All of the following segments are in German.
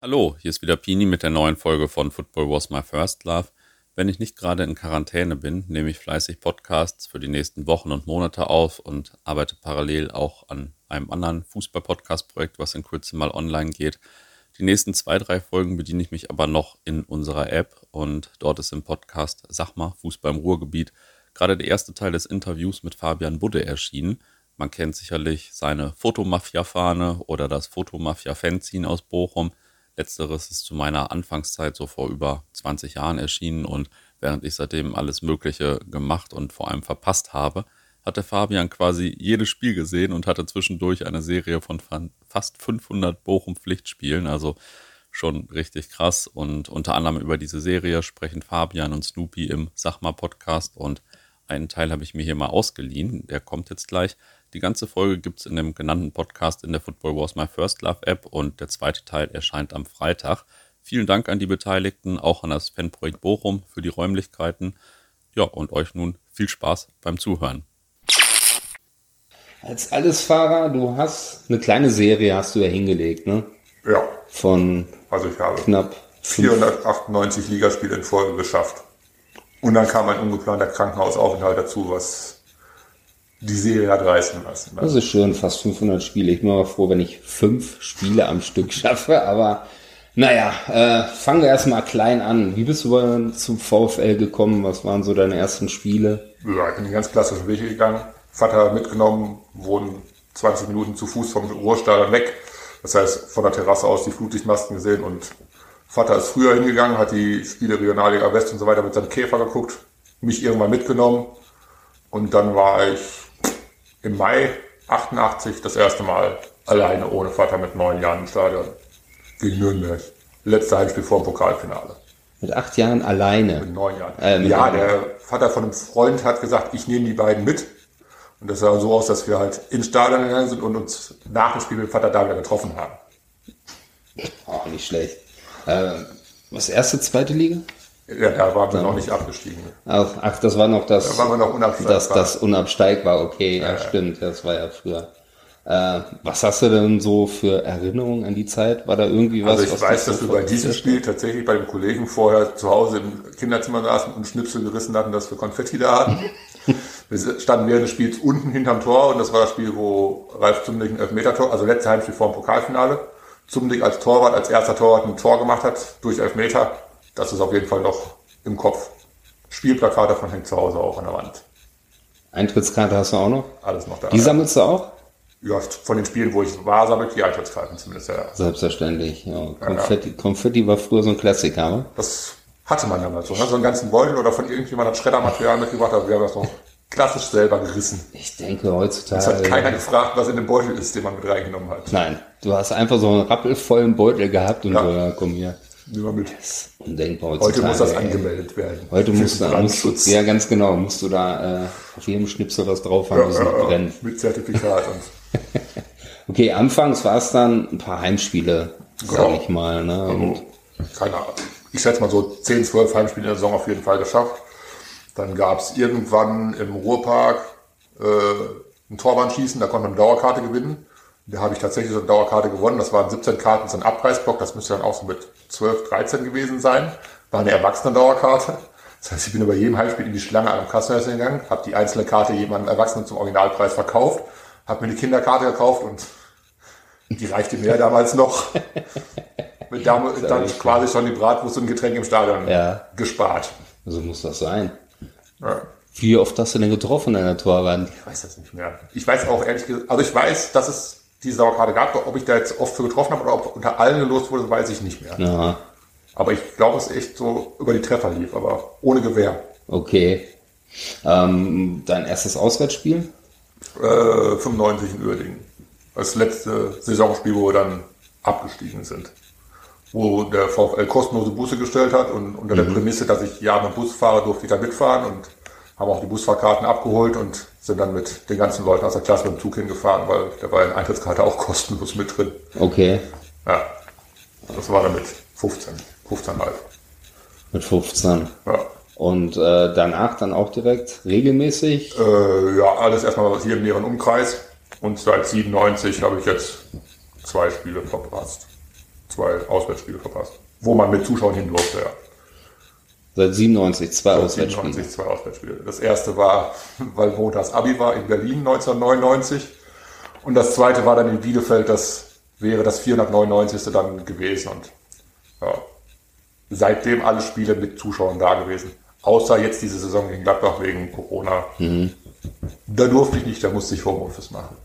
Hallo, hier ist wieder Pini mit der neuen Folge von Football Was My First Love. Wenn ich nicht gerade in Quarantäne bin, nehme ich fleißig Podcasts für die nächsten Wochen und Monate auf und arbeite parallel auch an einem anderen Fußball-Podcast-Projekt, was in Kürze mal online geht. Die nächsten zwei, drei Folgen bediene ich mich aber noch in unserer App und dort ist im Podcast Sag mal, Fußball im Ruhrgebiet gerade der erste Teil des Interviews mit Fabian Budde erschienen. Man kennt sicherlich seine Fotomafia-Fahne oder das Fotomafia-Fanzine aus Bochum. Letzteres ist zu meiner Anfangszeit so vor über 20 Jahren erschienen und während ich seitdem alles Mögliche gemacht und vor allem verpasst habe, hatte Fabian quasi jedes Spiel gesehen und hatte zwischendurch eine Serie von fast 500 Bochum-Pflichtspielen, also schon richtig krass. Und unter anderem über diese Serie sprechen Fabian und Snoopy im Sachma-Podcast und einen Teil habe ich mir hier mal ausgeliehen, der kommt jetzt gleich. Die ganze Folge gibt es in dem genannten Podcast in der Football Wars My First Love App und der zweite Teil erscheint am Freitag. Vielen Dank an die Beteiligten, auch an das Fanprojekt Bochum für die Räumlichkeiten. Ja, und euch nun viel Spaß beim Zuhören. Als Allesfahrer, du hast eine kleine Serie hast du ja hingelegt, ne? Ja. Von also ich habe knapp 498 Ligaspiele in Folge geschafft. Und dann kam ein ungeplanter Krankenhausaufenthalt dazu, was die Serie hat reißen lassen. Das ist schön, fast 500 Spiele. Ich bin mal froh, wenn ich fünf Spiele am Stück schaffe, aber naja, äh, fangen wir erstmal klein an. Wie bist du zum VfL gekommen? Was waren so deine ersten Spiele? Ja, ich bin den ganz klassischen Weg gegangen. Vater mitgenommen, wohnen 20 Minuten zu Fuß vom Ruhrstadion weg. Das heißt, von der Terrasse aus die Flutlichtmasten gesehen und Vater ist früher hingegangen, hat die Spiele Regionalliga West und so weiter mit seinem Käfer geguckt, mich irgendwann mitgenommen und dann war ich im Mai 88 das erste Mal alleine ohne Vater mit neun Jahren im Stadion gegen Nürnberg. Letzte Heimspiel vor dem Pokalfinale. Mit acht Jahren alleine? Mit neun Jahren. Äh, mit ja, der Vater von einem Freund hat gesagt, ich nehme die beiden mit. Und das sah so aus, dass wir halt ins Stadion gegangen sind und uns nach dem Spiel mit Vater da wieder getroffen haben. Auch nicht schlecht. Äh, was erste, zweite Liga? Ja, da waren wir noch nicht abgestiegen. Ach, ach, das war noch das. Da waren wir noch unabsteigbar. Das, das unabsteigbar, okay, ja, ja, stimmt, das war ja früher. Äh, was hast du denn so für Erinnerungen an die Zeit? War da irgendwie was? Also ich weiß, dass wir bei diesem Spiel tatsächlich bei dem Kollegen vorher zu Hause im Kinderzimmer saßen und Schnipsel gerissen hatten, dass wir Konfetti da hatten. wir standen während des Spiels unten hinterm Tor und das war das Spiel, wo Ralf Zumlich ein Elfmeter-Tor, also letzte Heimspiel vor dem Pokalfinale, Zumlich als Torwart, als erster Torwart ein Tor gemacht hat durch Elfmeter das ist auf jeden Fall noch im Kopf. Spielplakat davon hängt zu Hause auch an der Wand. Eintrittskarte hast du auch noch? Alles noch da. Die sammelst du auch? Ja, von den Spielen, wo ich war, sammle ich die Eintrittskarten zumindest, ja. Selbstverständlich. Ja. Konfetti, ja, Konfetti war früher so ein Klassiker, ne? Das hatte man damals so. Ne? So einen ganzen Beutel oder von irgendjemand hat Schreddermaterial mitgebracht, aber wir haben das noch klassisch selber gerissen. Ich denke heutzutage. Es hat keiner gefragt, was in dem Beutel ist, den man mit reingenommen hat. Nein, du hast einfach so einen rappelvollen Beutel gehabt und ja. so, ja, komm hier. Mit. Das undenkbar Heute muss das angemeldet werden. Heute musst du, musst du, ja ganz genau, musst du da äh, auf jedem Schnipsel was drauf haben, ja, ja, brennen. Mit Zertifikat und. okay, anfangs war es dann ein paar Heimspiele, sag genau. ich mal. Ne? Also, und keine Ahnung. Ich schätze mal so 10, 12 Heimspiele in der Saison auf jeden Fall geschafft. Dann gab es irgendwann im Ruhrpark äh, ein Torwandschießen, da konnte man eine Dauerkarte gewinnen. Da habe ich tatsächlich so eine Dauerkarte gewonnen. Das waren 17 Karten, so ein Abpreisblock. Das müsste dann auch so mit 12, 13 gewesen sein. War eine erwachsene Dauerkarte. Das heißt, ich bin über jedem Heimspiel in die Schlange an einem Kassenhäuser gegangen, habe die einzelne Karte jemandem Erwachsenen zum Originalpreis verkauft, habe mir eine Kinderkarte gekauft und die reichte mir damals noch. Mit damals dann quasi schon die Bratwurst und Getränk im Stadion ja. gespart. So muss das sein. Ja. Wie oft hast du denn getroffen an der Torwand? Ich weiß das nicht mehr. Ich weiß auch ehrlich gesagt, also ich weiß, dass es diese Sauerkarte gab. Ob ich da jetzt oft für getroffen habe oder ob unter allen gelost wurde, weiß ich nicht mehr. Ja. Aber ich glaube, es echt so über die Treffer lief, aber ohne Gewehr. Okay. Ähm, dein erstes Auswärtsspiel? Äh, 95 in Uerdingen. Das letzte Saisonspiel, wo wir dann abgestiegen sind. Wo der VfL kostenlose Busse gestellt hat und unter mhm. der Prämisse, dass ich ja mit Bus fahre, durfte ich da mitfahren und haben auch die Busfahrkarten abgeholt und sind dann mit den ganzen Leuten aus der Klasse mit dem Zug hingefahren, weil da war eine Eintrittskarte auch kostenlos mit drin. Okay. Ja. Das war dann mit 15, 15 halt. Mit 15. Ja. Und äh, danach dann auch direkt regelmäßig? Äh, ja, alles erstmal hier im näheren Umkreis. Und seit 97 habe ich jetzt zwei Spiele verpasst. zwei Auswärtsspiele verpasst. Wo man mit Zuschauern hin durfte, ja. Seit 97 zwei Seit Auswärtsspiele. 97 zwei Auswärtsspiele. Das erste war, weil montags Abi war in Berlin 1999. Und das zweite war dann in Bielefeld, das wäre das 499. dann gewesen. Und ja, seitdem alle Spiele mit Zuschauern da gewesen. Außer jetzt diese Saison gegen Gladbach wegen Corona. Da durfte ich nicht, da musste ich Homeoffice machen.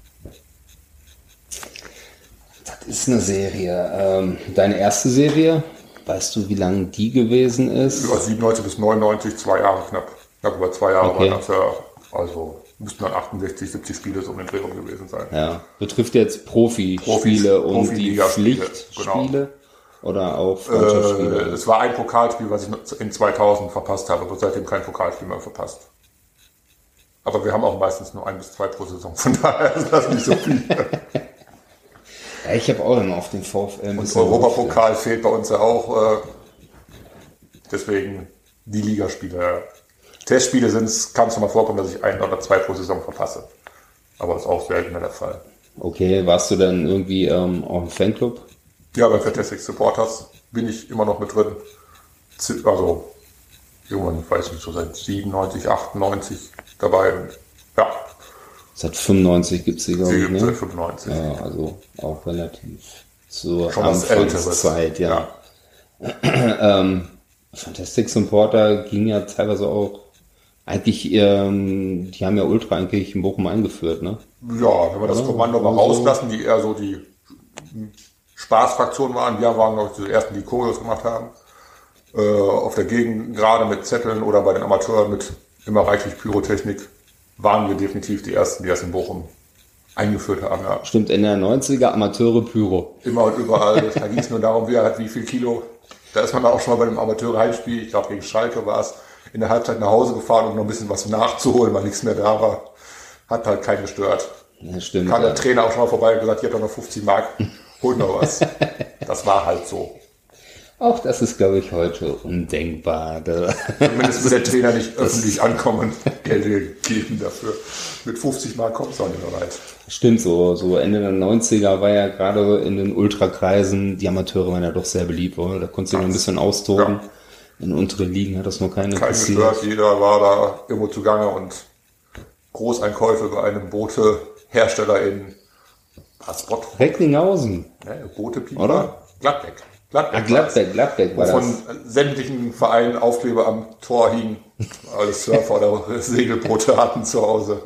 Das ist eine Serie. Ähm, deine erste Serie, weißt du, wie lang die gewesen ist? Über 97 bis 99, zwei Jahre knapp. Knapp über zwei Jahre Okay. waren das ja. Also müssten dann 68, 70 Spiele so um den Dreh rum gewesen sein. Ja, betrifft jetzt Profispiele Profis- und die Profiligaspiele, Pflichtspiele oder auch Äh, es war ein Pokalspiel, was ich in 2000 verpasst habe, aber seitdem kein Pokalspiel mehr verpasst. Aber wir haben auch meistens nur ein bis zwei pro Saison, von daher ist das nicht so viel. ja, ich habe auch immer auf den VfL ein Und Europapokal fehlt bei uns ja auch. Äh, deswegen die Ligaspiele. Testspiele sind es, kann es mal vorkommen, dass ich ein oder zwei pro Saison verpasse. Aber ist auch seltener der Fall. Okay, warst du dann irgendwie ähm, auch im Fanclub? Ja, bei Fantastic Supporters bin ich immer noch mit drin. Also, irgendwann, weiß ich nicht, so seit 97, 98 dabei. Und, ja, Seit 95 gibt's die, glaube sie ich, gibt es seit ne? 95. Ja, also auch relativ zur Schon. Anfangszeit, ja. ähm, Fantastic Supporter ging ja teilweise auch eigentlich, ähm, die haben ja Ultra eigentlich in Bochum eingeführt, ne? Ja, wenn wir das Ja, Kommando mal also- rauslassen, die eher so die Spaßfraktion waren. Wir waren, glaube ich, die ersten, die Choreos gemacht haben. Äh, auf der Gegend, gerade mit Zetteln oder bei den Amateuren mit immer reichlich Pyrotechnik, waren wir definitiv die ersten, die das in Bochum eingeführt haben. Ja. Stimmt, in der 90er Amateure Pyro. Immer und überall. Da ging es nur darum, wer hat wie viel Kilo. Da ist man auch schon mal bei einem Amateur-Heimspiel, ich glaube gegen Schalke war es, in der Halbzeit nach Hause gefahren, um noch ein bisschen was nachzuholen, weil nichts mehr da war. Hat halt keinen gestört. Ja, stimmt. kam der ja. Trainer auch schon mal vorbei und gesagt, hier hat doch noch 50 Mark, holt noch was. Das war halt so. Auch das ist, glaube ich, heute undenkbar. Zumindest will der Trainer nicht öffentlich ankommen und Geld geben dafür. Mit 50 Mark kommt es auch nicht mehr weit. Stimmt, so, so Ende der 90er war ja gerade in den Ultrakreisen, die Amateure waren ja doch sehr beliebt, oder? Da konntest du noch ein bisschen austoben. In unteren Ligen hat das noch keine Kein gestört, jeder war da irgendwo zugange und Großeinkäufe bei einem Boote-Hersteller in Pasport, Recklinghausen. ne, Boote Oder? Gladbeck. Gladbeck. Ah, Gladbeck, Gladbeck war. Wovon sämtlichen Vereinen Aufkleber am Tor hingen. Alles Surfer oder Segelboote hatten zu Hause.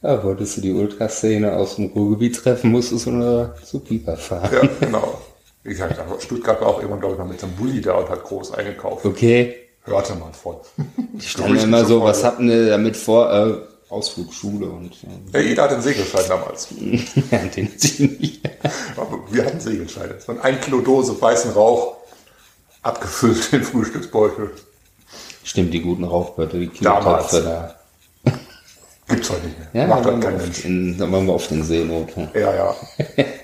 Ja, wolltest du die Ultraszene aus dem Ruhrgebiet treffen, musstest du nur zu Pieper fahren. Ja, genau. Wie gesagt, Stuttgart war auch irgendwann, glaube ich, noch mit einem Bulli da und hat groß eingekauft. Okay. Hörte man von. Die standen immer so, was hatten wir damit vor? Äh, Ausflugschule und Ja, jeder hat einen Segelschein damals. ja, den hatte ich nicht. Aber wir hatten Segelscheine. Das waren ein Kilo Dose weißen Rauch, abgefüllt in Frühstücksbeutel. Stimmt, die guten Rauchbötte, die Damals. Da. Gibt's heute nicht mehr. Ja, Macht waren, kein Mensch. in, da waren wir oft in Seenot. Ja, ja.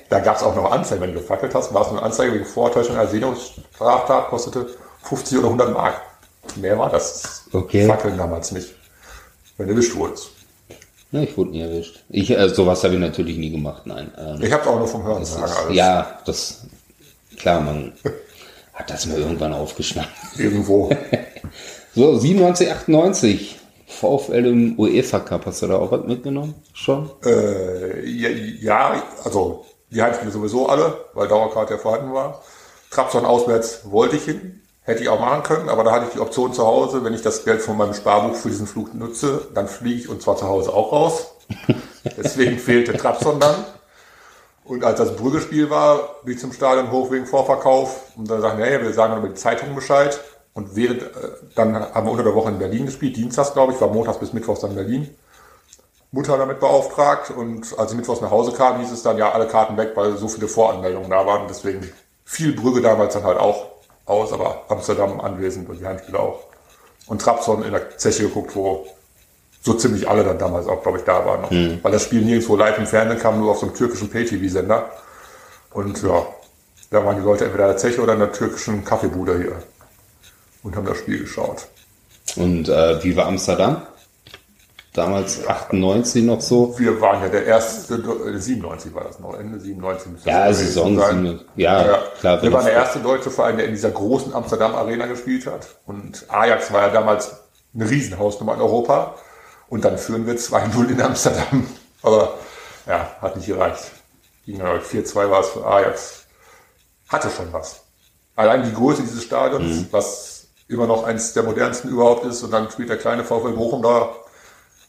Da gab's auch noch Anzeigen, wenn du gefackelt hast. War es eine Anzeige wegen Vortäuschung einer Seenotstraftat, kostete 50 oder 100 Mark. Mehr war das Okay. Fackeln damals nicht. Wenn du erwischt wurdest. Ja, ich wurde nie erwischt. Ich, äh, sowas habe ich natürlich nie gemacht, nein. Ähm, Ich habe auch nur vom Hören das ist, alles. ja, das, klar, man hat das mal irgendwann aufgeschnappt. Irgendwo. So, 97, 98. VfL im UEFA Cup, hast du da auch was mitgenommen? Schon? Äh, ja, ja, also die Heimspiele sowieso alle, weil Dauerkarte ja vorhanden war. Trabzon auswärts wollte ich hin, hätte ich auch machen können, aber da hatte ich die Option zu Hause, wenn ich das Geld von meinem Sparbuch für diesen Flug nutze, dann fliege ich und zwar zu Hause auch raus. Deswegen fehlte Trabzon dann. Und als das Brüggespiel war, bin ich zum Stadion hoch wegen Vorverkauf und dann sagten, hey, wir sagen dann über die Zeitung Bescheid. Und während, äh, dann haben wir unter der Woche in Berlin gespielt, dienstags glaube ich, war montags bis mittwochs dann in Berlin. Mutter damit beauftragt und als ich mittwochs nach Hause kam, hieß es dann ja alle Karten weg, weil so viele Voranmeldungen da waren. Deswegen fiel Brügge damals dann halt auch aus, aber Amsterdam anwesend und die Heimspiele auch. Und Trabzon in der Zeche geguckt, wo so ziemlich alle dann damals auch, glaube ich, da waren. Noch. Weil das Spiel nirgendwo live im Fernsehen kam, nur auf so einem türkischen Pay-TV-Sender. Und ja, da waren die Leute entweder in der Zeche oder in der türkischen Kaffeebude hier und haben das Spiel geschaut. Und äh, wie war Amsterdam? Damals 98 noch so. Wir waren ja der erste, äh, 97 war das noch, Ende 97. müsste das Ja, Saison, sein. ja, Ja, klar. Wir waren der erste deutsche Verein, der in dieser großen Amsterdam Arena gespielt hat. Und Ajax war ja damals eine Riesenhausnummer in Europa. Und dann führen wir 2-0 in Amsterdam. Aber ja, hat nicht gereicht. Ging ja 4-2 war es für Ajax. Hatte schon was. Allein die Größe dieses Stadions, was immer noch eines der modernsten überhaupt ist. Und dann spielt der kleine VfL Bochum da.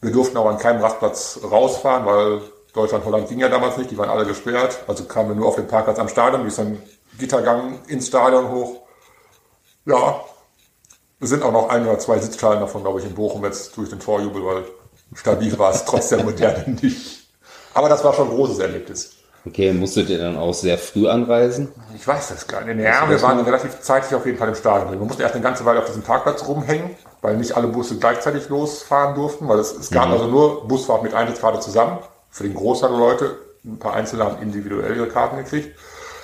Wir durften auch an keinem Rastplatz rausfahren, weil Deutschland-Holland ging ja damals nicht. Die waren alle gesperrt. Also kamen wir nur auf den Parkplatz am Stadion. Wie ist ein Gittergang ins Stadion hoch. Ja, es sind auch noch ein oder zwei Sitzschalen davon, glaube ich, in Bochum jetzt durch den Torjubel, weil stabil war es trotz der Moderne nicht. Aber das war schon ein großes Erlebnis. Okay, musstet ihr dann auch sehr früh anreisen? Ich weiß das gar nicht. Ja, wir waren relativ zeitig auf jeden Fall im Stadion. Man musste erst eine ganze Weile auf diesem Parkplatz rumhängen, weil nicht alle Busse gleichzeitig losfahren durften, weil es, es gab also nur Busfahrt mit Eintrittskarte zusammen. Für den Großteil der Leute. Ein paar Einzelne haben individuell ihre Karten gekriegt.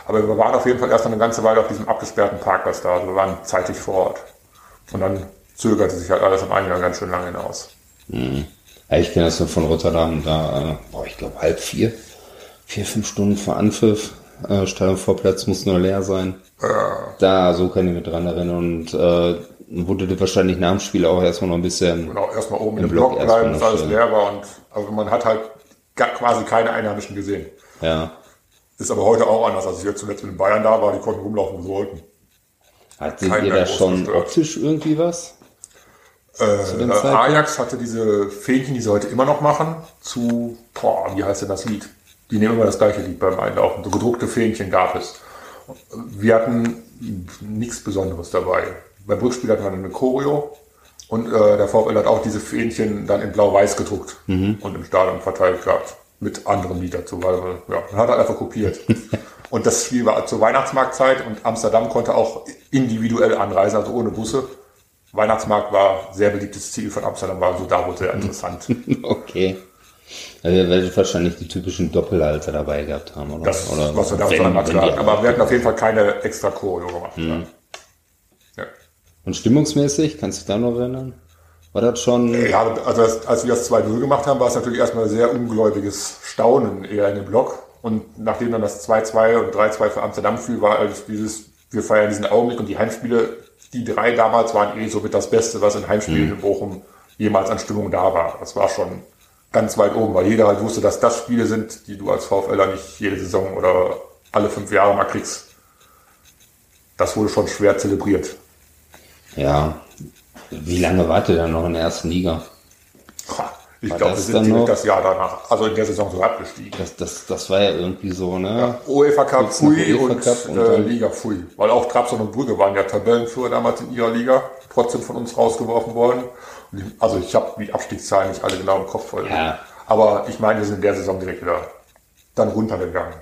Aber wir waren auf jeden Fall erst eine ganze Weile auf diesem abgesperrten Parkplatz da. Also wir waren zeitig vor Ort. Und dann zögerte sich halt alles am Eingang ganz schön lange hinaus. Ja, ich kenne das nur von Rotterdam, da, äh, boah, ich glaube halb vier, vier, fünf Stunden vor Anpfiff, äh, Stadionvorplatz muss nur leer sein. Da, so kann ich mich dran erinnern und äh, wurde dir wahrscheinlich nach dem Spiel auch erstmal noch ein bisschen, Genau, erstmal oben Im im Block Block bleiben, bis noch alles leer war. Und also man hat halt quasi keine Einheimischen gesehen. ja. Ist aber heute auch anders. Als ich jetzt zuletzt mit den Bayern da war, die konnten rumlaufen, wo sie wollten. Hattet Keiner ihr da schon gestört. optisch irgendwie was? Äh? Ajax hatte diese Fähnchen, die sie heute immer noch machen, zu, boah, wie heißt denn das Lied? Die nehmen immer das gleiche Lied beim Einlaufen. So gedruckte Fähnchen gab es. Wir hatten nichts Besonderes dabei. Beim Rückspiel hatten wir eine Choreo und äh, der VfL hat auch diese Fähnchen dann in blau-weiß gedruckt und im Stadion verteilt gehabt. Mit anderem Lied dazu, weil wir, ja, man hat halt einfach kopiert. und das Spiel war zur Weihnachtsmarktzeit und Amsterdam konnte auch individuell anreisen, also ohne Busse. Weihnachtsmarkt war sehr beliebtes Ziel von Amsterdam, war so da wurde sehr interessant. Okay. Also ihr werdet wahrscheinlich die typischen Doppelhalter dabei gehabt haben, oder? Das, oder was wir da wenn- die. Aber wir hatten auf jeden Fall keine extra Choreo gemacht. Mhm. Ja. Und stimmungsmäßig, kannst du dich da noch erinnern? War das schon, Ja, also das, als wir das 2-0 gemacht haben, war es natürlich erstmal ein sehr ungläubiges Staunen eher in dem Block. Und nachdem dann das 2-2 und 3-2 für Amsterdam fiel, war also dieses, wir feiern diesen Augenblick und die Heimspiele, die drei damals waren eh so mit das Beste, was in Heimspielen in Bochum jemals an Stimmung da war. Das war schon ganz weit oben, weil jeder halt wusste, dass das Spiele sind, die du als VfLer nicht jede Saison oder alle fünf Jahre mal kriegst. Das wurde schon schwer zelebriert. ja, wie lange wart ihr dann noch in der ersten Liga? Ich glaube, wir das sind direkt das Jahr danach, also in der Saison so abgestiegen. Das, das, das war ja irgendwie so, ne? UEFA Cup Fui und, und äh, Liga Fui. Weil auch Trabzon und Brügge waren ja Tabellenführer damals in ihrer Liga, trotzdem von uns rausgeworfen worden. Also ich habe die Abstiegszahlen nicht alle genau im Kopf voll. Ja. Aber ich meine, wir sind in der Saison direkt wieder dann runtergegangen.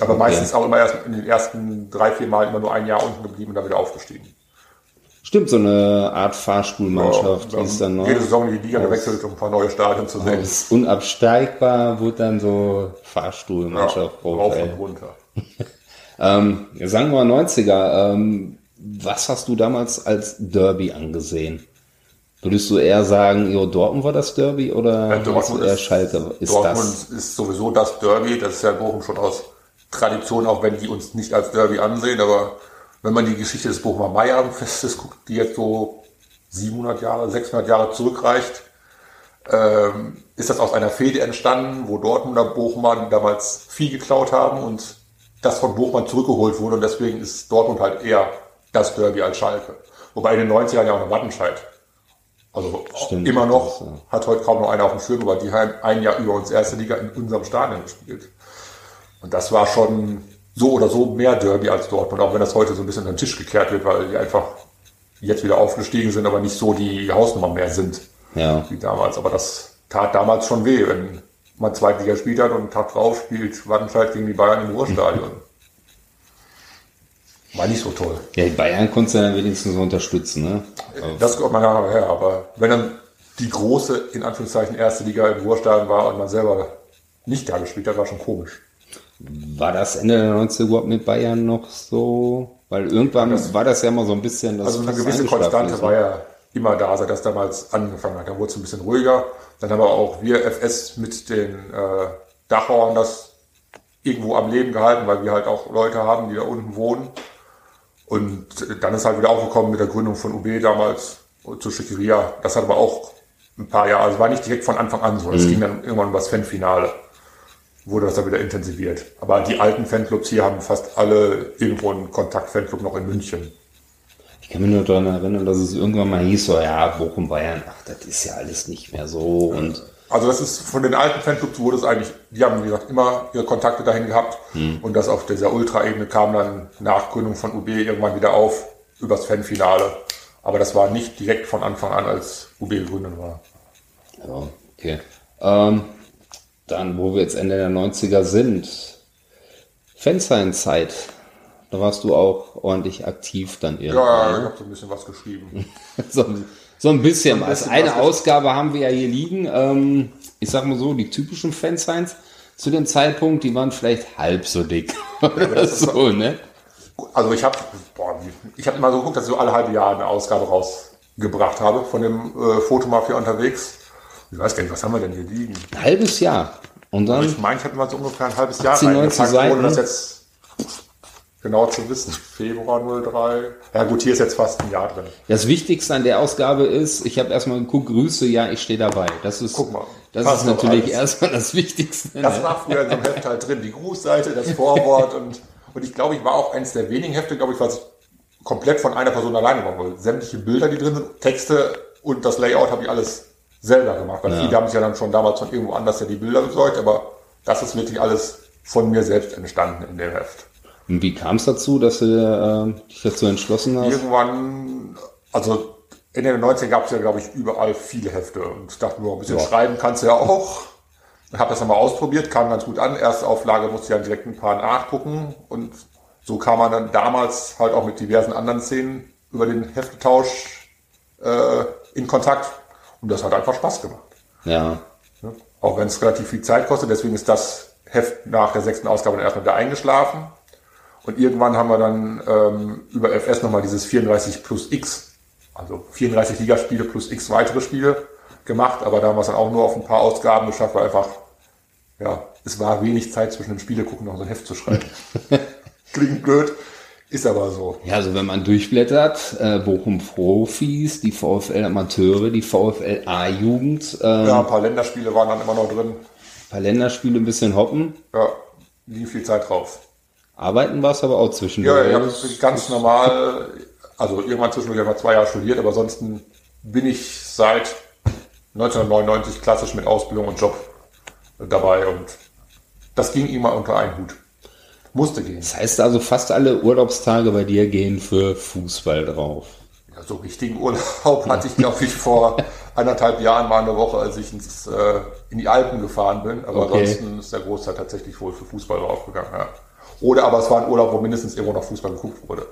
Aber meistens auch immer erst in den ersten drei, vier Mal immer nur ein Jahr unten geblieben und dann wieder aufgestiegen. Stimmt, so eine Art Fahrstuhlmannschaft, die ist dann noch. Jede Saison die Liga gewechselt, um ein paar neue Stadien zu sehen. Unabsteigbar, wurde dann so Ja, Fahrstuhlmannschaft. rauf VfL. und runter. Ähm, sagen wir mal 90er. Ähm, was hast du damals als Derby angesehen? Würdest du eher sagen, jo, Dortmund war das Derby oder Ja, Dortmund eher ist- Schalke? Ist Dortmund das? ist sowieso das Derby, das ist ja Bochum schon aus Tradition, auch wenn die uns nicht als Derby ansehen, aber wenn man die Geschichte des Bochumer Meierabendfestes guckt, die jetzt so 700 Jahre, 600 Jahre zurückreicht, ähm, ist das aus einer Fehde entstanden, wo Dortmunder Bochumer damals viel geklaut haben und das von Bochum zurückgeholt wurde und deswegen ist Dortmund halt eher das Derby als Schalke. Wobei in den 90ern ja auch noch Wattenscheid. Also Stimmt, immer das noch, ist, ja. hat heute kaum noch einer auf dem Schirm, weil die haben ein Jahr über uns erste Liga in unserem Stadion gespielt. Und das war schon so oder so mehr Derby als Dortmund, auch wenn das heute so ein bisschen unter den Tisch gekehrt wird, weil die einfach jetzt wieder aufgestiegen sind, aber nicht so die Hausnummer mehr sind Ja. wie damals. Aber das tat damals schon weh, wenn man Zweitliga gespielt hat und einen Tag drauf spielt Wattenscheid gegen die Bayern im Ruhrstadion. War nicht so toll. ja, die Bayern konntest du dann wenigstens so unterstützen, ne? Das kommt man ja her, aber wenn dann die große, in Anführungszeichen, erste Liga im Ruhrstadion war und man selber nicht da gespielt hat, war schon komisch. War das Ende der 90er überhaupt mit Bayern noch so? Weil irgendwann war das ja immer so ein bisschen das Also eine gewisse Konstante war ne? ja immer da, seit das damals angefangen hat. Dann wurde es ein bisschen ruhiger. Dann haben wir auch wir FS mit den äh, Dachauern das irgendwo am Leben gehalten, weil wir halt auch Leute haben, die da unten wohnen. Und dann ist halt wieder aufgekommen mit der Gründung von UB damals zur Schickeria. Das hat aber auch ein paar Jahre, also war nicht direkt von Anfang an so. Das mhm. ging dann irgendwann um das Fanfinale. Wurde das dann wieder intensiviert. Aber die alten Fanclubs hier haben fast alle irgendwo einen Kontakt-Fanclub noch in München. Ich kann mich nur daran erinnern, dass es irgendwann mal hieß, so, ja, Bochum, Bayern, ach, das ist ja alles nicht mehr so und also das ist von den alten Fanclubs wurde es eigentlich, die haben wie gesagt immer ihre Kontakte dahin gehabt hm. und das auf dieser Ultra-Ebene kam dann nach Gründung von UB irgendwann wieder auf übers Fanfinale. Aber das war nicht direkt von Anfang an, als UB gegründet war. Ja, okay. Ähm, dann, wo wir jetzt Ende der 90er sind, Fansign-Zeit. Da warst du auch ordentlich aktiv dann irgendwann. Ja, ich habe so ein bisschen was geschrieben. so, so ein bisschen. Also eine Ausgabe haben wir ja hier liegen. Ähm, ich sag mal so, die typischen Fansigns zu dem Zeitpunkt, die waren vielleicht halb so dick. Ja, so, ne? Also ich habe ich habe mal so geguckt, dass ich so alle halbe Jahre eine Ausgabe rausgebracht habe von dem äh, Fotomafia unterwegs. Ich weiß gar nicht, was haben wir denn hier liegen? Ein halbes Jahr. Und dann. Ich meine, ich hatte mal so ungefähr ein halbes Jahr reingepackt, ohne das jetzt genau zu wissen. Februar 03. Ja gut, hier ist jetzt fast ein Jahr drin. Das Wichtigste an der Ausgabe ist, ich habe erstmal geguckt, Grüße, ja, ich stehe dabei. Das ist, Guck mal, das ist natürlich erstmal das Wichtigste. Das ne? war früher in so einem Heft halt drin. Die Grußseite, das Vorwort und, und ich glaube, ich war auch eines der wenigen Hefte, glaube ich, was komplett von einer Person alleine war. Weil sämtliche Bilder, die drin sind, Texte und das Layout habe ich alles selber gemacht. Weil ja. viele haben sich ja dann schon damals von irgendwo anders ja die Bilder besorgt, aber das ist wirklich alles von mir selbst entstanden in dem Heft. Und wie kam es dazu, dass du äh, dich dazu entschlossen hast? Irgendwann, also in den 90ern gab es ja, glaube ich, überall viele Hefte. Und ich dachte nur, ein bisschen ja. schreiben kannst du ja auch. Ich habe das einmal ausprobiert, kam ganz gut an. Erste Auflage musste ich dann direkt ein paar nachgucken. Und so kam man dann damals halt auch mit diversen anderen Szenen über den Heftetausch äh, in Kontakt. Und das hat einfach Spaß gemacht. Ja. ja. Auch wenn es relativ viel Zeit kostet. Deswegen ist das Heft nach der sechsten Ausgabe dann erstmal wieder eingeschlafen. Und irgendwann haben wir dann ähm, über FS nochmal dieses 34 plus X, also 34 Ligaspiele plus X weitere Spiele gemacht, aber da haben wir es dann auch nur auf ein paar Ausgaben geschafft, weil einfach, ja, es war wenig Zeit zwischen dem Spiele gucken noch so ein Heft zu schreiben. Klingt blöd, ist aber so. Ja, also wenn man durchblättert, äh, Bochum Profis, die VfL Amateure, die VfL A-Jugend. Ähm, ja, ein paar Länderspiele waren dann immer noch drin. Ein paar Länderspiele, ein bisschen hoppen. Ja, nie viel Zeit drauf. Arbeiten war es aber auch zwischendurch. Ja, ich habe ganz normal, also irgendwann zwischendurch habe ich zwei Jahre studiert, aber ansonsten bin ich seit 1999 klassisch mit Ausbildung und Job dabei und das ging immer unter einen Hut. Musste gehen. Das heißt also, fast alle Urlaubstage bei dir gehen für Fußball drauf. Ja, so richtigen Urlaub hatte ich, glaube ich, vor anderthalb Jahren mal eine Woche, als ich ins, äh, in die Alpen gefahren bin. Aber okay. ansonsten ist der Großteil tatsächlich wohl für Fußball draufgegangen. Ja. Oder aber es war ein Urlaub, wo mindestens irgendwo noch Fußball geguckt wurde.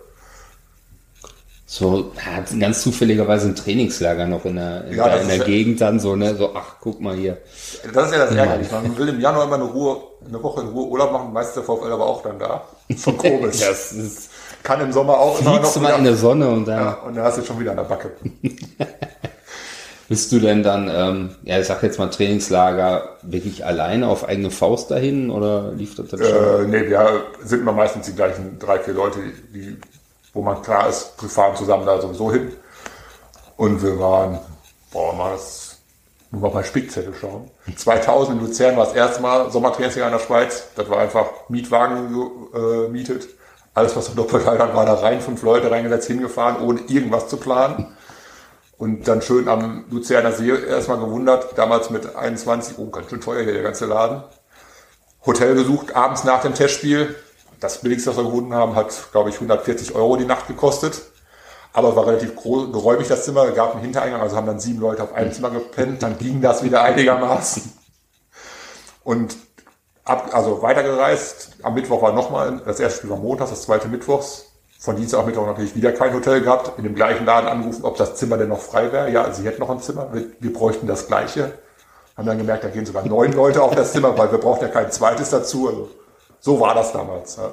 So, hat ganz zufälligerweise ein Trainingslager noch in der, in ja, der, in der Gegend dann so, ne, so, ach, guck mal hier. Das ist ja das Ärgerliche. Man will im Januar immer eine Ruhe, eine Woche in Ruhe Urlaub machen, meistens der VfL aber auch dann da. Schon komisch. das ist, kann im Sommer auch immer noch. Du mal in der Sonne und dann. Ja, und dann hast du schon wieder an der Backe. Bist du denn dann, ähm, ja, ich sag jetzt mal Trainingslager, wirklich alleine auf eigene Faust dahin oder lief das dann schon? Äh, nee, wir sind immer meistens die gleichen drei, vier Leute, die, wo man klar ist, wir fahren zusammen da sowieso hin. Und wir waren, boah, mal das, nur mal Spickzettel schauen. 2000 in Luzern war das erste Mal Sommertrainingslager in der Schweiz. Das war einfach Mietwagen äh, mietet. Alles, was so doppelt hat, war da rein, fünf Leute reingesetzt, hingefahren, ohne irgendwas zu planen. Und dann schön am Luzerner See erstmal gewundert, damals mit 21, oh, ganz schön teuer hier der ganze Laden. Hotel besucht, abends nach dem Testspiel. Das billigste, was wir gefunden haben, hat, glaube ich, 140 Euro die Nacht gekostet. Aber es war relativ geräumig, das Zimmer. Gab einen Hintereingang, also haben dann sieben Leute auf einem Zimmer gepennt. Dann ging das wieder einigermaßen. Und ab, also weitergereist. Am Mittwoch war nochmal, das erste Spiel war Montags, das zweite Mittwochs von Dienstag auf Mittwoch natürlich wieder kein Hotel gehabt, in dem gleichen Laden angerufen, ob das Zimmer denn noch frei wäre. Ja, sie hätten noch ein Zimmer, wir, wir bräuchten das gleiche. Haben dann gemerkt, da gehen sogar neun Leute auf das Zimmer, weil wir brauchen ja kein zweites dazu. Also, so war das damals. Ja.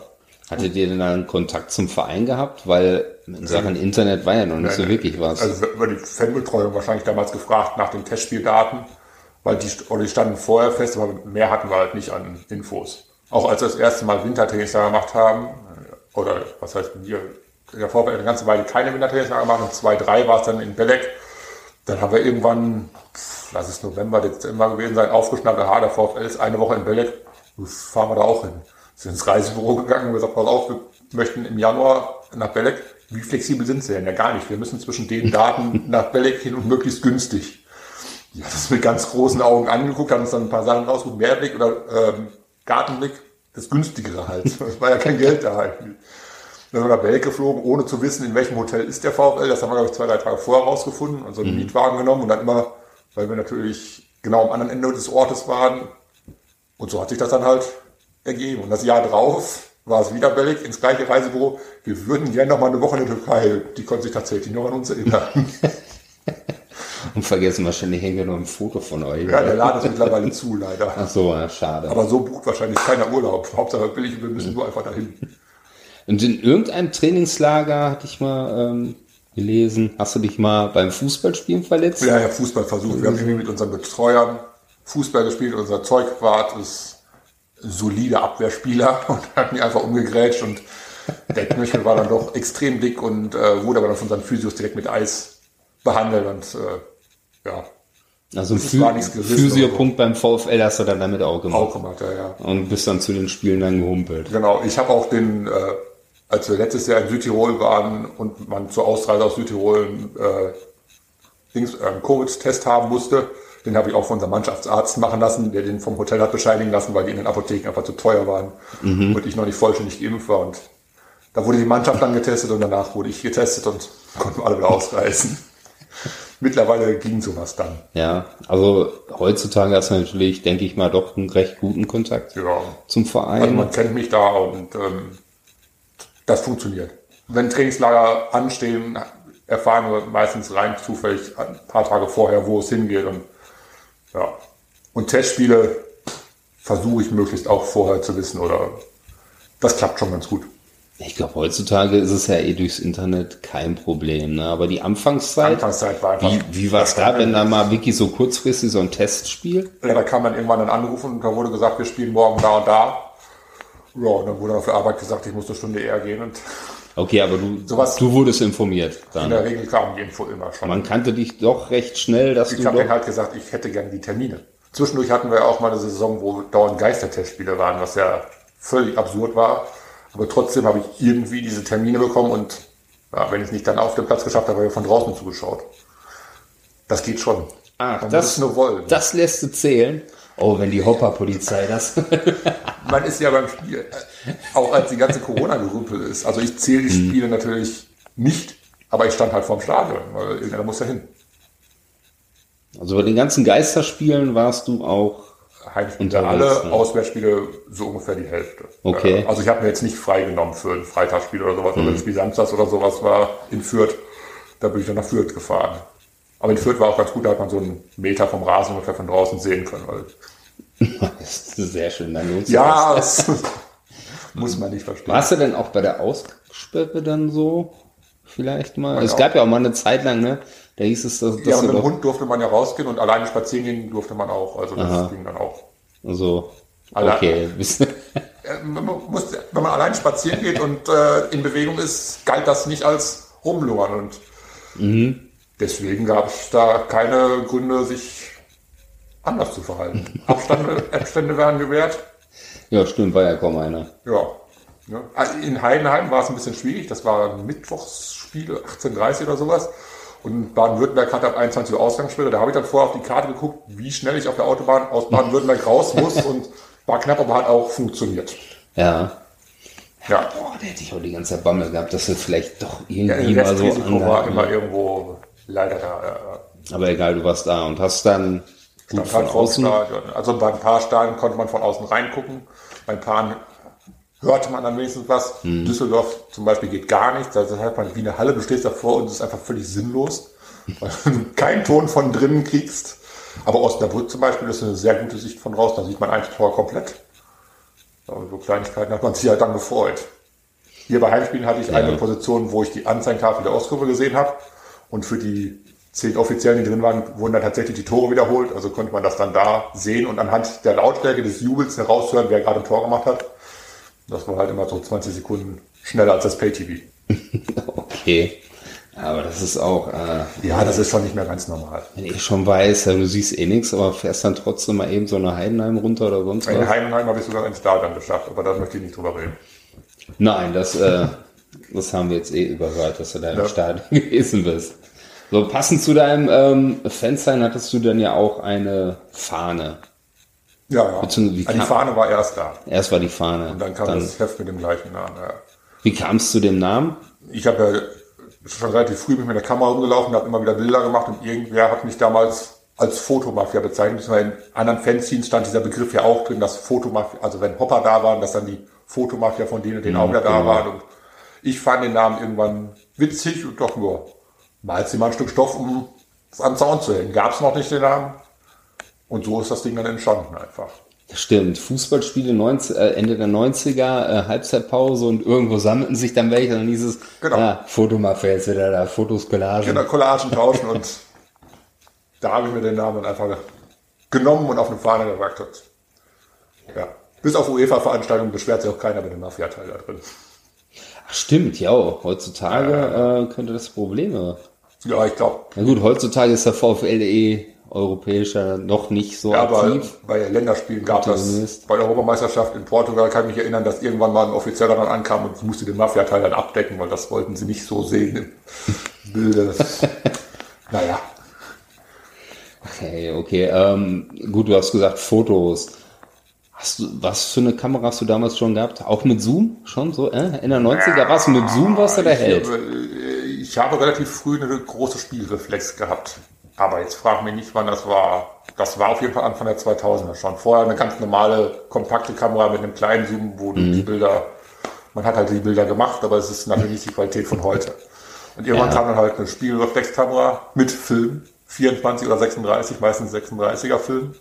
Hattet ihr denn dann Kontakt zum Verein gehabt? Weil in Sachen Internet war ja noch nicht so wirklich was. Also über die Fanbetreuung wahrscheinlich damals gefragt nach den Testspieldaten, weil die, oder die standen vorher fest, aber mehr hatten wir halt nicht an Infos. Auch als wir das erste Mal Wintertrainings da gemacht haben, oder was heißt wir, der VfL eine ganze Weile keine Wintertrainings da gemacht und zwei, drei war es dann in Belek. Dann haben wir irgendwann, lass es November, Dezember gewesen sein, aufgeschnappt, aha, der VfL ist eine Woche in Belek, fahren wir da auch hin. Sind ins Reisebüro gegangen und gesagt, pass auf, wir möchten im Januar nach Belek. Wie flexibel sind sie denn? Ja, gar nicht. Wir müssen zwischen den Daten nach Belek hin und möglichst günstig. Die hat das mit ganz großen Augen angeguckt, haben uns dann ein paar Sachen rausgeguckt, Mehrblick oder ähm, Gartenblick, das günstigere halt. Es war ja kein Geld da halt. Dann sind wir nach Belek geflogen, ohne zu wissen, in welchem Hotel ist der VfL. Das haben wir, glaube ich, zwei, drei Tage vorher rausgefunden und so einen mhm. Mietwagen genommen und dann immer, weil wir natürlich genau am anderen Ende des Ortes waren. Und so hat sich das dann halt ergeben. Und das Jahr drauf war es wieder Belek ins gleiche Reisebüro. Wir würden gerne noch mal eine Woche in der Türkei. Die konnten sich tatsächlich noch an uns erinnern. Und vergessen wahrscheinlich hängen wir noch ein Foto von euch. Ja, der Laden ist mittlerweile zu, leider. Ach so, ja, schade. Aber so bucht wahrscheinlich keiner Urlaub. Hauptsache billig, wir müssen nur einfach dahin. Und in irgendeinem Trainingslager hatte ich mal ähm, gelesen, hast du dich mal beim Fußballspielen verletzt? Ja, ja, Fußballversuch. Wir haben irgendwie mit unseren Betreuern Fußball gespielt. Unser Zeugwart ist solide Abwehrspieler und hat mich einfach umgegrätscht und der Knöchel war dann doch extrem dick und äh, wurde aber dann von unseren Physios direkt mit Eis behandelt und äh, ja. Also ein Physiopunkt beim VfL hast du dann damit auch gemacht. Auch gemacht, ja, ja. Und bist dann zu den Spielen dann gehumpelt. Genau, ich habe auch den, äh, als wir letztes Jahr in Südtirol waren und man zur Ausreise aus Südtirol äh, Dings, äh, einen Covid-Test haben musste, den habe ich auch von unserem Mannschaftsarzt machen lassen, der den vom Hotel hat bescheinigen lassen, weil die in den Apotheken einfach zu teuer waren mhm. und ich noch nicht vollständig geimpft war. Und da wurde die Mannschaft dann getestet und danach wurde ich getestet und konnten wir alle wieder ausreißen. Mittlerweile ging sowas dann. Ja, also heutzutage hast du natürlich, denke ich mal, doch einen recht guten Kontakt ja. zum Verein. Also man kennt mich da und ähm, das funktioniert. Wenn Trainingslager anstehen, erfahren wir meistens rein zufällig ein paar Tage vorher, wo es hingeht und ja. Und Testspiele versuche ich möglichst auch vorher zu wissen oder das klappt schon ganz gut. Ich glaube, heutzutage ist es ja eh durchs Internet kein Problem. Ne? Aber die Anfangszeit, Anfangszeit war einfach, wie, wie war es da, wenn da mal wirklich so kurzfristig so ein Testspiel? Ja, da kam dann irgendwann ein Anruf und da wurde gesagt, wir spielen morgen da und da. Ja, und dann wurde auf der Arbeit gesagt, ich muss eine Stunde eher gehen und Okay, aber du, Sowas, du wurdest informiert. Dann. In der Regel kam die Info immer schon. Man kannte dich doch recht schnell, dass ich du. Ich habe halt gesagt, ich hätte gerne die Termine. Zwischendurch hatten wir ja auch mal eine Saison, wo dauernd Geistertestspiele waren, was ja völlig absurd war. Aber trotzdem habe ich irgendwie diese Termine bekommen und ja, wenn ich es nicht dann auf dem Platz geschafft habe, habe ich von draußen zugeschaut. Das geht schon. Ah, Man das, nur wollen. das lässt du zählen. Oh, wenn die Hopper-Polizei das. Man ist ja beim Spiel, äh, auch als die ganze Corona-Gerümpel ist. Also ich zähle die mhm. Spiele natürlich nicht, aber ich stand halt vorm Stadion, weil irgendeiner muss ja hin. Also bei den ganzen Geisterspielen warst du auch Heimspiele alle, ne? Auswärtsspiele so ungefähr die Hälfte. Okay. Also ich habe mir jetzt nicht freigenommen für ein Freitagsspiel oder sowas, mhm. oder ein Spiel Samstags oder sowas war in Fürth. Da bin ich dann nach Fürth gefahren. Aber in Fürth war auch ganz gut, da hat man so einen Meter vom Rasen ungefähr von draußen sehen können. das ist sehr schön. Dann ja, das muss man nicht verstehen. Warst du denn auch bei der Aussperre dann so? Vielleicht mal? Man es gab ja auch mal eine Zeit lang, ne? Da hieß es, dass, dass Ja, mit dem Hund durfte man ja rausgehen und alleine spazieren gehen durfte man auch. Also das Aha. ging dann auch. Also, okay. man muss, wenn man allein spazieren geht und äh, in Bewegung ist, galt das nicht als rumlungern. Und mhm. deswegen gab es da keine Gründe, sich anders zu verhalten. Abstände, Abstände werden gewährt. Ja, stimmt, war ja kaum einer. Ja. Ne? In Heidenheim war es ein bisschen schwierig. Das war ein Mittwochsspiel, 18.30 oder sowas. Und Baden-Württemberg hatte ab 21 Uhr Ausgangssperre. Da habe ich dann vorher auf die Karte geguckt, wie schnell ich auf der Autobahn aus Baden-Württemberg raus muss und war knapp, aber hat auch funktioniert. Ja. Ja. Boah, da hätte ich auch die ganze Zeit Bammel gehabt, dass wir vielleicht doch irgendwie ja, mal so war immer irgendwo leider da. Ja. Aber egal, du warst da und hast dann gut von halt außen. Also bei ein paar Stadien konnte man von außen reingucken. Bei ein paar hörte man dann wenigstens was. Hm. Düsseldorf zum Beispiel geht gar nichts. Also hat man wie eine Halle, du stehst davor und es ist einfach völlig sinnlos, weil du keinen Ton von drinnen kriegst. Aber Osnabrück zum Beispiel ist eine sehr gute Sicht von draußen. Da sieht man eigentlich Tor komplett. Aber so Kleinigkeiten hat man sich halt dann gefreut. Hier bei Heimspielen hatte ich ja. eine Position, wo ich die Anzeigentafel der Ostkurve gesehen habe. Und für die zehn Offiziellen, die drin waren, wurden dann tatsächlich die Tore wiederholt. Also konnte man das dann da sehen und anhand der Lautstärke des Jubels heraushören, wer gerade ein Tor gemacht hat. Das war halt immer so 20 Sekunden schneller als das Pay-TV. okay. Aber das ist auch. Äh, ja, das ist schon nicht mehr ganz normal. Wenn ich schon weiß, du siehst eh nichts, aber fährst dann trotzdem mal eben so eine Heidenheim runter oder sonst was. In Heidenheim habe ich sogar ins Stadion geschafft, aber da möchte ich nicht drüber reden. Nein, das, äh, das haben wir jetzt eh überhört, dass du da im ja. Stadion gewesen bist. So, passend zu deinem ähm, Fansein hattest du dann ja auch eine Fahne. Ja, ja. die Fahne war erst da. Erst war die Fahne. Und dann kam dann, das Heft mit dem gleichen Namen. Ja. Wie kam es zu dem Namen? Ich habe ja schon relativ früh mit der Kamera rumgelaufen, habe immer wieder Bilder gemacht und irgendwer hat mich damals als Fotomafia bezeichnet. In anderen Fanzines stand dieser Begriff ja auch drin, dass Fotomafia, also wenn Hopper da waren, dass dann die Fotomafia von denen und denen auch wieder da genau. waren. Und ich fand den Namen irgendwann witzig und doch nur, malst dir mal ein Stück Stoff, um es an den Zaun zu hängen. Gab es noch nicht den Namen. Und so ist das Ding dann entstanden einfach. Stimmt, Fußballspiele 90, äh, Ende der 90er, äh, Halbzeitpause und irgendwo sammelten sich dann welche, dann hieß es, genau. ah, Fotomafia jetzt wieder da, Fotos, Collagen. Genau, Collagen tauschen und da habe ich mir den Namen einfach genommen und auf eine Fahne gepackt. Ja. Bis auf UEFA-Veranstaltungen beschwert sich auch keiner mit dem Mafia-Teil da drin. Ach, stimmt, ja, heutzutage äh, könnte das Probleme. Ja, ich glaube. Na gut, heutzutage ist der VfL.de europäischer noch nicht so ja, aktiv. Aber bei Länderspielen gab es bei der Europameisterschaft in Portugal kann ich mich erinnern, dass irgendwann mal ein Offizieller dann ankam und musste den Mafia-Teil dann abdecken, weil das wollten sie nicht so sehen im Bilde. naja. Okay, okay. Ähm, gut, du hast gesagt Fotos. Hast du, was für eine Kamera hast du damals schon gehabt? Auch mit Zoom? Schon so? Äh? In der 90er ja, warst du mit Zoom, was du da hält? Ich habe relativ früh eine große Spielreflex gehabt. Aber jetzt frag mich nicht, wann das war. Das war auf jeden Fall Anfang der 2000er schon. Vorher eine ganz normale, kompakte Kamera mit einem kleinen Zoom, wo mhm. die Bilder, man hat halt die Bilder gemacht, aber es ist natürlich nicht die Qualität von heute. Und irgendwann ja. kam dann halt eine Spielreflexkamera mit Film, 24 oder 36, meistens 36er Film.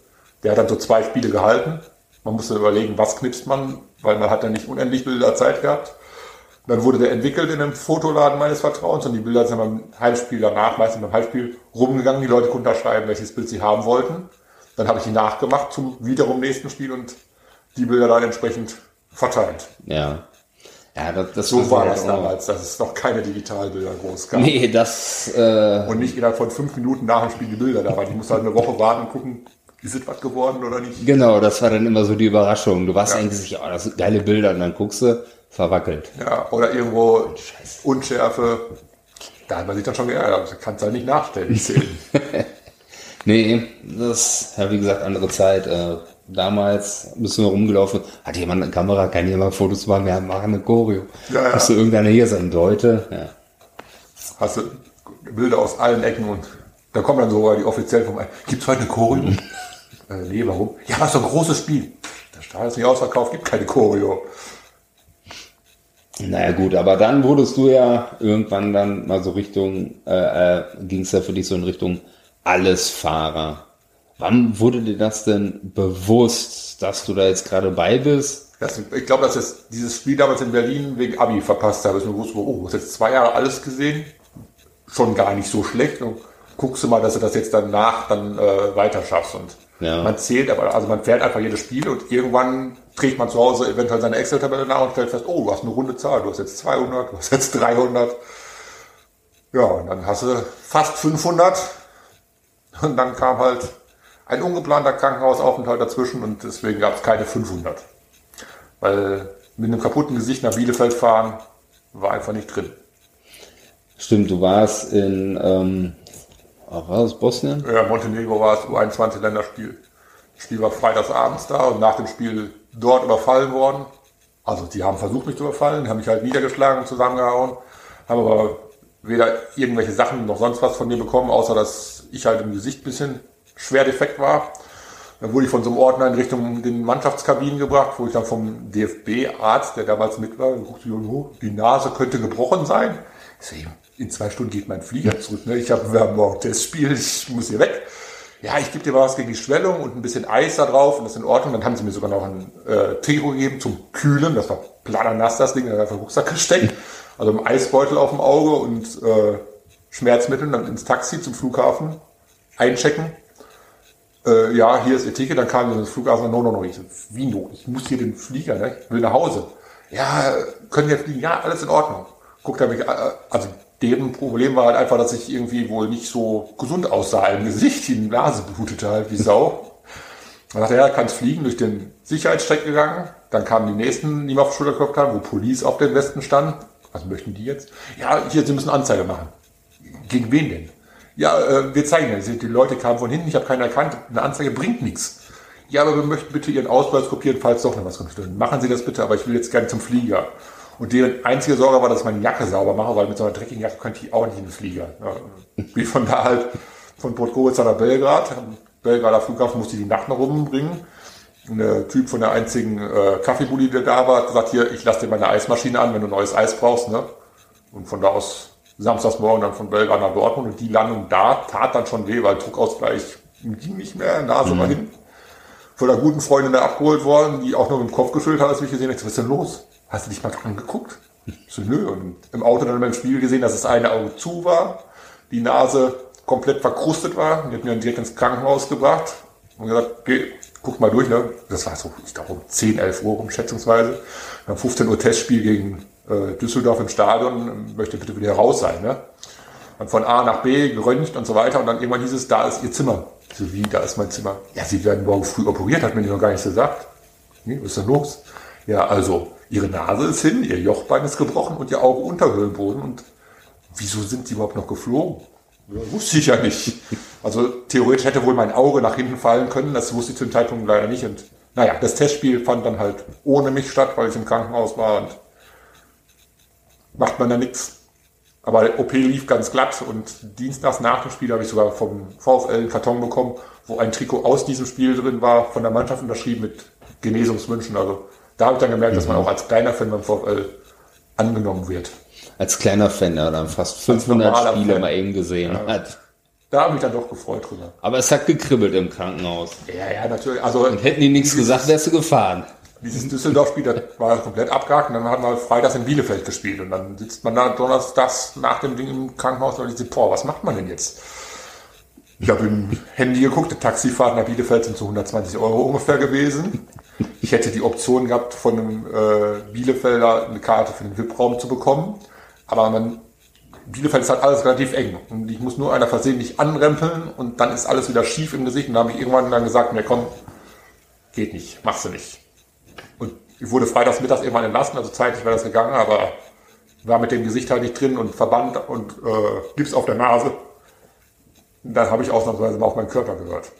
Der hat dann so zwei Spiele gehalten. Man musste überlegen, was knipst man, weil man hat ja nicht unendlich Bilder Zeit gehabt. Dann wurde der entwickelt in einem Fotoladen meines Vertrauens und die Bilder sind beim Heimspiel danach, meistens beim Heimspiel, rumgegangen. Die Leute konnten da schreiben, welches Bild sie haben wollten. Dann habe ich die nachgemacht zum wiederum nächsten Spiel und die Bilder dann entsprechend verteilt. Ja. Ja, das, das so war das damals, dass es noch keine Digitalbilder groß gab. Nee, das. Äh und nicht innerhalb von fünf Minuten nach dem Spiel die Bilder da waren. Ich musste halt eine Woche warten und gucken, ist es was geworden oder nicht. Genau, das war dann immer so die Überraschung. Du warst ja. eigentlich sicher, oh, das sind geile Bilder und dann guckst du, verwackelt. Ja, oder irgendwo Unschärfe. Da hat man sich dann schon geärgert. Das kannst du halt nicht nachstellen, nee, das, ja, wie gesagt, andere Zeit. Äh, damals bist du rumgelaufen. Hat jemand eine Kamera? Kann jemand Fotos machen? Wir machen eine Choreo. Ja, ja. Hast du irgendeiner hier sein Leute? Ja. Hast du Bilder aus allen Ecken und da kommen dann sogar die offiziell vom Gibt es heute eine Choreo? äh, nee, warum? Ja, ist doch ein großes Spiel. Der Stahl ist nicht ausverkauft, gibt keine Choreo. Naja gut, aber dann wurdest du ja irgendwann dann mal so Richtung, äh, äh, ging es ja für dich so in Richtung Allesfahrer. Wann wurde dir das denn bewusst, dass du da jetzt gerade bei bist? Das, ich glaube, dass ich dieses Spiel damals in Berlin wegen Abi verpasst habe. Ich mir gewusst, oh, du hast jetzt zwei Jahre alles gesehen. Schon gar nicht so schlecht. Und guckst du mal, dass du das jetzt danach dann äh, weiter schaffst. Und ja. man zählt, aber also man fährt einfach jedes Spiel und irgendwann trägt man zu Hause eventuell seine Excel-Tabelle nach und stellt fest, oh, du hast eine runde Zahl, du hast jetzt 200, du hast jetzt 300. Ja, und dann hast du fast 500. Und dann kam halt ein ungeplanter Krankenhausaufenthalt dazwischen und deswegen gab es keine 500. Weil mit einem kaputten Gesicht nach Bielefeld fahren war einfach nicht drin. Stimmt, du warst in, ähm, war das Bosnien? Ja, Montenegro war es, U21-Länderspiel. Das Spiel war freitagsabends da und nach dem Spiel dort überfallen worden. Also die haben versucht, mich zu überfallen, haben mich halt niedergeschlagen und zusammengehauen, haben aber weder irgendwelche Sachen noch sonst was von mir bekommen, außer dass ich halt im Gesicht ein bisschen schwer defekt war. Dann wurde ich von so einem Ordner in Richtung den Mannschaftskabinen gebracht, wo ich dann vom DFB-Arzt, der damals mit war, guckte die Nase könnte gebrochen sein. Ich so, in zwei Stunden geht mein Flieger zurück. Ne? Ich habe, wir haben morgen Testspiel, ich muss hier weg. ja, ich gebe dir was gegen die Schwellung und ein bisschen Eis da drauf und das ist in Ordnung. Dann haben sie mir sogar noch ein äh, Trikot gegeben zum Kühlen. Das war nass, das Ding, da einfach Rucksack gesteckt. Also ein Eisbeutel auf dem Auge und äh, Schmerzmittel dann ins Taxi zum Flughafen einchecken. Äh, ja, hier ist Ihr Ticket. Dann kam ins Flughafen. No, no, no. Ich so, wie no? Ich muss hier den Flieger, ne? Ich will nach Hause. Ja, können wir fliegen? Ja, alles in Ordnung. Guckt er mich, äh, also deren Problem war halt einfach, dass ich irgendwie wohl nicht so gesund aussah im Gesicht. Die Nase blutete halt wie Sau. Dann dachte er, ja, kannst fliegen, durch den Sicherheitscheck gegangen. Dann kamen die nächsten, die mir auf die Schulter geklopft haben, wo Police auf dem Westen stand. Was möchten die jetzt? Ja, hier, Sie müssen Anzeige machen. Gegen wen denn? Ja, äh, wir zeigen ja. Die Leute kamen von hinten, ich habe keinen erkannt. Eine Anzeige bringt nichts. Ja, aber wir möchten bitte Ihren Ausweis kopieren, falls doch noch was kommt. Machen Sie das bitte, aber ich will jetzt gerne zum Flieger. Und deren einzige Sorge war, dass ich meine Jacke sauber mache, weil mit so einer dreckigen Jacke könnte ich auch nicht in den Flieger. Ja, wie von da halt von Podgorica nach Belgrad. Am Belgrader Flughafen musste ich die Nacht noch rumbringen. Und der Typ von der einzigen äh, Kaffeebully, der da war, hat gesagt, hier, ich lasse dir meine Eismaschine an, wenn du neues Eis brauchst. Ne? Und von da aus samstagsmorgen dann von Belgrad nach Dortmund. Und die Landung da tat dann schon weh, weil Druckausgleich ging nicht mehr, Nase mhm. mal hin. Von einer guten Freundin da abgeholt worden, die auch nur mit dem Kopf gefüllt hat, als ich gesehen habe, was ist denn los? Hast du dich mal dran geguckt? So, nö. Und im Auto dann beim Spiegel gesehen, dass das eine Auge zu war, die Nase komplett verkrustet war. Die hat mir dann direkt ins Krankenhaus gebracht und gesagt, geh, guck mal durch. Ne? Das war so, ich glaube, um 10, 11 Uhr rum schätzungsweise. Dann 15 Uhr Testspiel gegen äh, Düsseldorf im Stadion, möchte bitte wieder raus sein. Ne? Dann von A nach B geröntgt und so weiter. Und dann irgendwann hieß es, da ist Ihr Zimmer. Ich so, wie, da ist mein Zimmer? Ja, Sie werden morgen früh operiert, hat mir die noch gar nicht gesagt. Nee, was ist denn los? Ja, also, ihre Nase ist hin, ihr Jochbein ist gebrochen und ihr Auge Unterhöhlenboden. Und wieso sind sie überhaupt noch geflogen? Ja, wusste ich ja nicht. Also theoretisch hätte wohl mein Auge nach hinten fallen können, das wusste ich zu dem Zeitpunkt leider nicht. Und naja, das Testspiel fand dann halt ohne mich statt, weil ich im Krankenhaus war und macht man da nichts. Aber der OP lief ganz glatt und dienstags nach dem Spiel habe ich sogar vom VfL einen Karton bekommen, wo ein Trikot aus diesem Spiel drin war, von der Mannschaft unterschrieben mit Genesungswünschen. Also da habe ich dann gemerkt, mhm. dass man mhm. auch als kleiner Fan beim VfL angenommen wird. Als kleiner Fan, der dann fast 500 Spiele Fan. mal eben gesehen ja. hat. Da habe ich dann doch gefreut drüber. Aber es hat gekribbelt im Krankenhaus. Ja, ja, natürlich. Also, und hätten die nichts gesagt, wärst du gefahren. Dieses Düsseldorf-Spiel, das war komplett abgehakt und dann hat man freitags in Bielefeld gespielt und dann sitzt man da donnerstags nach dem Ding im Krankenhaus und ich boah, was macht man denn jetzt? Ich habe im Handy geguckt, die Taxifahrt nach Bielefeld sind so 120 Euro ungefähr gewesen. Ich hätte die Option gehabt, von einem äh, Bielefelder eine Karte für den VIP-Raum zu bekommen. Aber man, Bielefeld ist halt alles relativ eng. Und ich muss nur einer versehentlich anrempeln und dann ist alles wieder schief im Gesicht. Und da habe ich irgendwann dann gesagt, mir komm, geht nicht, machst du nicht. Und ich wurde freitags mittags irgendwann entlassen, also zeitlich wäre das gegangen, aber war mit dem Gesicht halt nicht drin und Verband und äh, Gips auf der Nase. Dann habe ich ausnahmsweise mal auf meinen Körper gehört.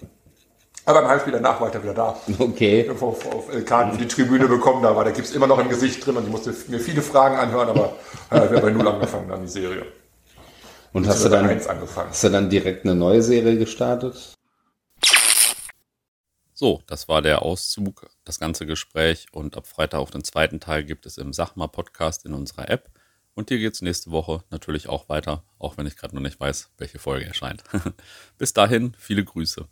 Aber im Heimspiel danach war ich dann wieder da. Okay. Auf, auf, auf Karten für die Tribüne bekommen, da war der Gips immer noch im Gesicht drin und ich musste mir viele Fragen anhören, aber äh, wir haben bei Null angefangen dann die Serie. Und, und hast du dann angefangen. Hast du dann direkt eine neue Serie gestartet? So, das war der Auszug, das ganze Gespräch und ab Freitag auf den zweiten Teil gibt es im Sachma Podcast in unserer App. Und hier geht es nächste Woche natürlich auch weiter, auch wenn ich gerade noch nicht weiß, welche Folge erscheint. Bis dahin, viele Grüße.